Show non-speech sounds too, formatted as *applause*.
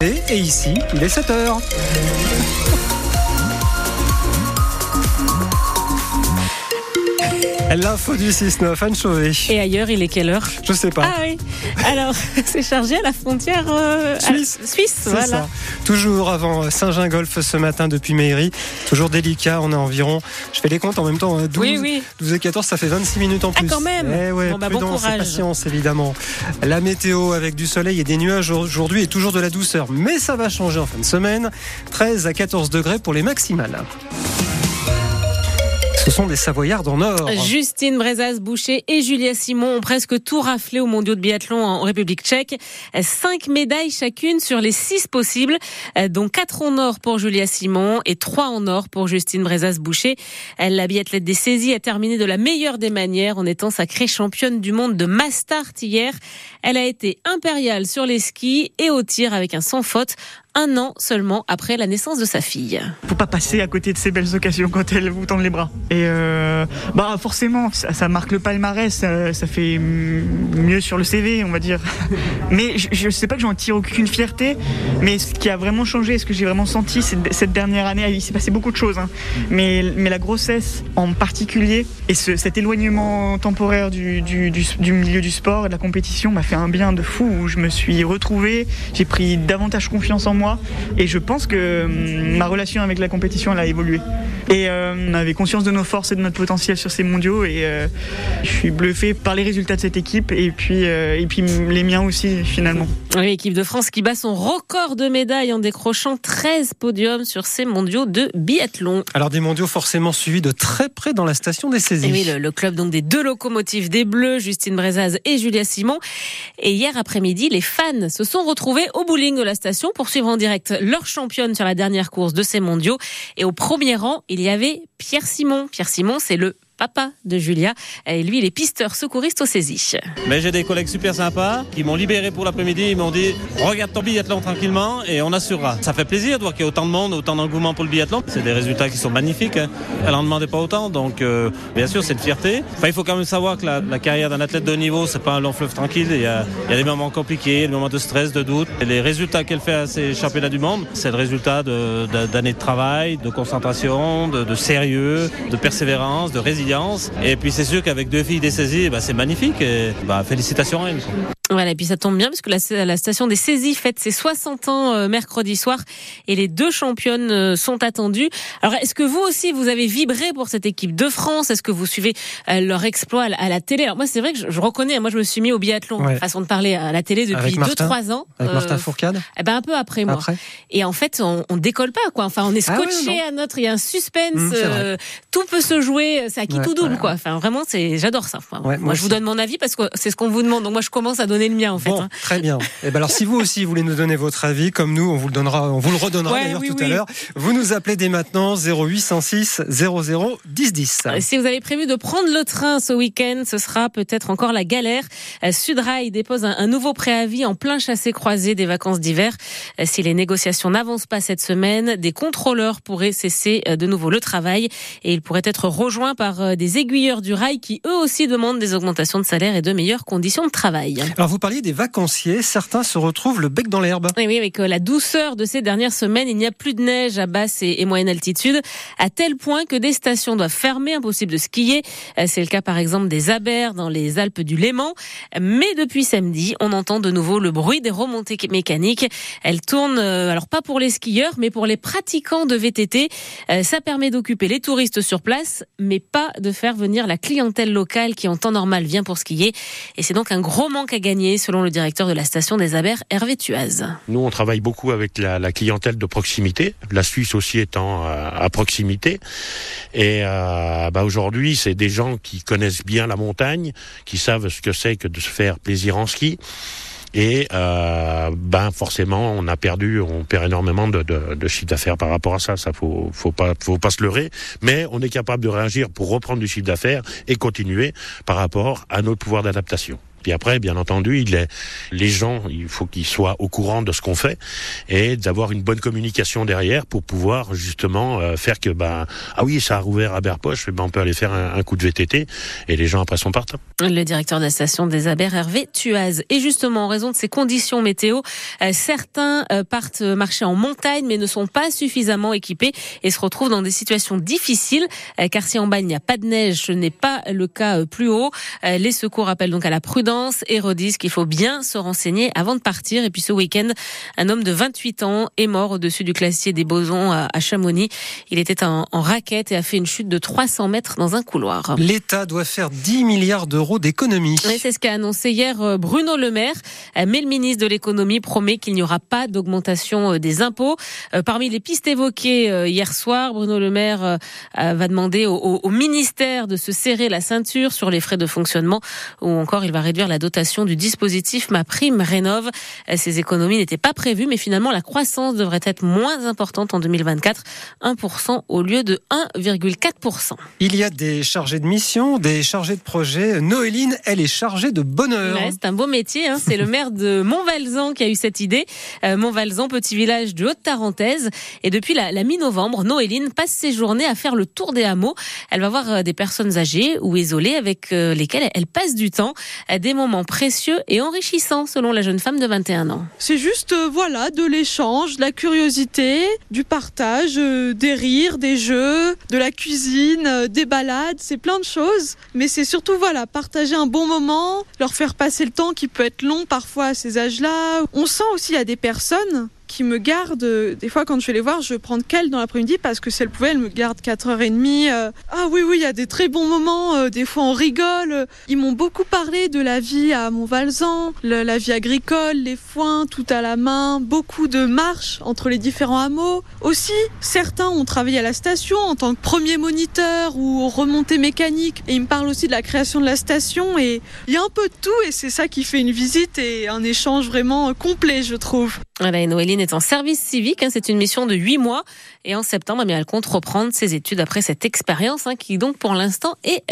Et ici, il est 7 L'info du 6-9, Anne Chauvet. Et ailleurs, il est quelle heure? Je sais pas. Ah oui. Alors, *laughs* c'est chargé à la frontière euh, Suisse. à- Suisse, voilà. ça. Toujours avant Saint-Gingolf ce matin depuis Mairie. Toujours délicat. On a environ, je fais les comptes en même temps, hein, 12, Oui, oui. 12 et 14, ça fait 26 minutes en Ah, plus. quand même. Eh ouais, Bon, bah, bon prudence et courage. patience évidemment. La météo avec du soleil et des nuages aujourd'hui et toujours de la douceur. Mais ça va changer en fin de semaine. 13 à 14 degrés pour les maximales. Ce sont des Savoyards en or. Justine Brezaz Boucher et Julia Simon ont presque tout raflé aux mondiaux de biathlon en République tchèque. Cinq médailles chacune sur les six possibles, dont quatre en or pour Julia Simon et trois en or pour Justine Brezaz Boucher. La biathlète des saisies a terminé de la meilleure des manières en étant sacrée championne du monde de Mastart hier. Elle a été impériale sur les skis et au tir avec un sans faute un an seulement après la naissance de sa fille. faut pas passer à côté de ces belles occasions quand elles vous tendent les bras. Et euh, bah forcément, ça, marque le palmarès, ça, ça fait mieux sur le CV, on va dire. *laughs* Mais je, je sais pas que j'en tire aucune fierté, mais ce qui a vraiment changé, ce que j'ai vraiment senti cette, dernière année, il s'est passé beaucoup de choses. hein. Mais, mais la grossesse en particulier et ce- cet éloignement temporaire du, du, milieu du sport et de la compétition m'a fait un bien de fou où je me suis retrouvé, j'ai pris davantage confiance en moi et je pense que hum, ma relation avec la compétition elle a évolué. Et euh, on avait conscience de nos forces et de notre potentiel sur ces mondiaux et euh, je suis bluffé par les résultats de cette équipe et puis, euh, et puis les miens aussi finalement. Oui, L'équipe de France qui bat son record de médailles en décrochant 13 podiums sur ces mondiaux de biathlon. Alors des mondiaux forcément suivis de très près dans la station des saisies. Et oui, le, le club donc des deux locomotives des Bleus, Justine Brezaz et Julia Simon. Et hier après-midi, les fans se sont retrouvés au bowling de la station pour suivre en direct leur championne sur la dernière course de ces mondiaux. Et au premier rang, il y avait Pierre Simon. Pierre Simon, c'est le papa de Julia. Et lui, il est pisteur secouriste aux saisies. Mais j'ai des collègues super sympas qui m'ont libéré pour l'après-midi. Ils m'ont dit regarde ton biathlon tranquillement et on assurera. Ça fait plaisir de voir qu'il y a autant de monde, autant d'engouement pour le biathlon. C'est des résultats qui sont magnifiques. hein. Elle en demandait pas autant, donc euh, bien sûr c'est une fierté. Enfin, il faut quand même savoir que la, carrière d'un athlète de haut niveau, c'est pas un long fleuve tranquille. Il y, a, des moments compliqués, des moments de stress, de doute. Et les résultats qu'elle fait à ces championnats du monde, c'est le résultat d'années de, travail, de concentration, de, de sérieux, de persévérance, de résilience. Et puis c'est sûr qu'avec deux filles dessaisies, bah, c'est magnifique. Et, bah, félicitations à elle. Voilà, et puis ça tombe bien parce que la, la station des saisies fête ses 60 ans euh, mercredi soir et les deux championnes euh, sont attendues. Alors, est-ce que vous aussi, vous avez vibré pour cette équipe de France? Est-ce que vous suivez euh, leur exploit à la, à la télé? Alors moi, c'est vrai que je, je reconnais, moi je me suis mis au biathlon, Ouais. façon de parler à la télé depuis Martin 2-3 ans. Avec Euh, Martin Fourcade eh ben un peu après moi. après. Et en fait, on, on décolle pas quoi. Enfin, on est Ah ouais, scotché à notre. Il y a un suspense. Mmh, euh, tout peut se jouer. C'est à qui Ouais, tout double quoi. Enfin, vraiment, c'est j'adore ça. Enfin, Ouais, moi moi, je vous donne mon avis parce que c'est ce qu'on vous demande. Donc moi, je commence à donner le mien en fait. Bon, hein. très bien. Et ben alors, si vous aussi voulez nous donner votre avis, comme nous, on vous le donnera, on vous le redonnera Ouais, d'ailleurs oui, tout à oui. l'heure. Vous nous appelez dès maintenant 0806 00 10 10. Euh, Si vous avez prévu de prendre le train ce week-end, ce sera peut-être encore la galère. Euh, Sudrail dépose un, un nouveau préavis en plein chassé-croisé des vacances d'hiver. Euh, Si les négociations n'avancent pas cette semaine, des contrôleurs pourraient cesser euh, de nouveau le travail et ils pourraient être rejoints par des aiguilleurs du rail qui eux aussi demandent des augmentations de salaire et de meilleures conditions de travail. Alors, vous parliez des vacanciers. Certains se retrouvent le bec dans l'herbe. Oui, avec la douceur de ces dernières semaines, il n'y a plus de neige à basse et, et moyenne altitude, à tel point que des stations doivent fermer, impossible de skier. Euh, C'est le cas par exemple des Abers dans les Alpes du Léman. Mais depuis samedi, on entend de nouveau le bruit des remontées mécaniques. Elles tournent, euh, alors pas pour les skieurs, mais pour les pratiquants de VTT. Euh, Ça permet d'occuper les touristes sur place, mais pas de faire venir la clientèle locale qui en temps normal vient pour skier. Et c'est donc un gros manque à gagner, selon le directeur de la station des Abers, Hervé Tuaz. Nous, on travaille beaucoup avec la, clientèle de proximité, la Suisse aussi étant euh, à proximité. Et euh, bah, aujourd'hui, c'est des gens qui connaissent bien la montagne, qui savent ce que c'est que de se faire plaisir en ski. Et euh, ben forcément, on a perdu, on perd énormément de, de, chiffre d'affaires par rapport à ça. Ça faut, faut faut pas se leurrer. Mais on est capable de réagir pour reprendre du chiffre d'affaires et continuer par rapport à notre pouvoir d'adaptation. Puis après, bien entendu, les gens, il faut qu'ils soient au courant de ce qu'on fait et d'avoir une bonne communication derrière pour pouvoir justement euh, faire que, ben, ah oui, ça a rouvert à Berpoche, ben on peut aller faire un, coup de VTT et les gens après sont partants. Le directeur de la station des Aber, Hervé Tuaz. Et justement, en raison de ces conditions météo, euh, certains euh, partent marcher en montagne mais ne sont pas suffisamment équipés et se retrouvent dans des situations difficiles car si en bas il n'y a pas de neige, ce n'est pas le cas plus haut. Les secours appellent donc à la prudence et redisent qu'il faut bien se renseigner avant de partir. Et puis ce week-end, un homme de 28 ans est mort au-dessus du glacier des Bosons à Chamonix. Il était en, raquette et a fait une chute de 300 mètres dans un couloir. L'État doit faire 10 milliards d'euros d'économies. C'est ce qu'a annoncé hier euh, Bruno Le Maire. Euh, mais le ministre de l'économie promet qu'il n'y aura pas d'augmentation euh, des impôts. Parmi les pistes évoquées hier soir, Bruno Le Maire va demander au, au ministère de se serrer la ceinture sur les frais de fonctionnement ou encore il va réduire la dotation du dispositif Ma Prime Rénove. Ces économies n'étaient pas prévues, mais finalement la croissance devrait être moins importante en 2024, 1% au lieu de 1,4%. Il y a des chargés de mission, des chargés de projet. Noéline, elle est chargée de bonheur. c'est un beau métier. Hein. C'est le maire de Montvalzan qui a eu cette idée. Euh, Montvalzan, petit village de Haute-Tarentaise. Et depuis la, la mi-novembre, Noéline passe ses journées à faire le tour des hameaux. Elle va voir euh, des personnes âgées ou isolées avec euh, lesquelles elle passe du temps des moments précieux et enrichissants selon la jeune femme de 21 ans. C'est juste euh, voilà de l'échange, de la curiosité, du partage, euh, des rires, des jeux, de la cuisine, euh, des balades, c'est plein de choses. Mais c'est surtout voilà partager un bon moment, leur faire passer le temps qui peut être long parfois à ces âges-là. On sent aussi à des personnes qui me garde. Euh, des fois, quand je vais les voir, je prends prendre qu'elle dans l'après-midi parce que si elle pouvait, elle me garde 4h30. Euh. Ah oui, oui, il y a des très bons moments. Euh, des fois, on rigole. Ils m'ont beaucoup parlé de la vie à Montvalzan, la vie agricole, les foins, tout à la main, beaucoup de marches entre les différents hameaux. Aussi, certains ont travaillé à la station en tant que premier moniteur ou remontée mécanique. Et ils me parlent aussi de la création de la station. Et il y a un peu de tout et c'est ça qui fait une visite et un échange vraiment complet, je trouve. Voilà, est en service civique. Hein, c'est une mission de huit mois. Et en septembre, eh elle compte reprendre ses études après cette expérience hein, qui donc pour l'instant est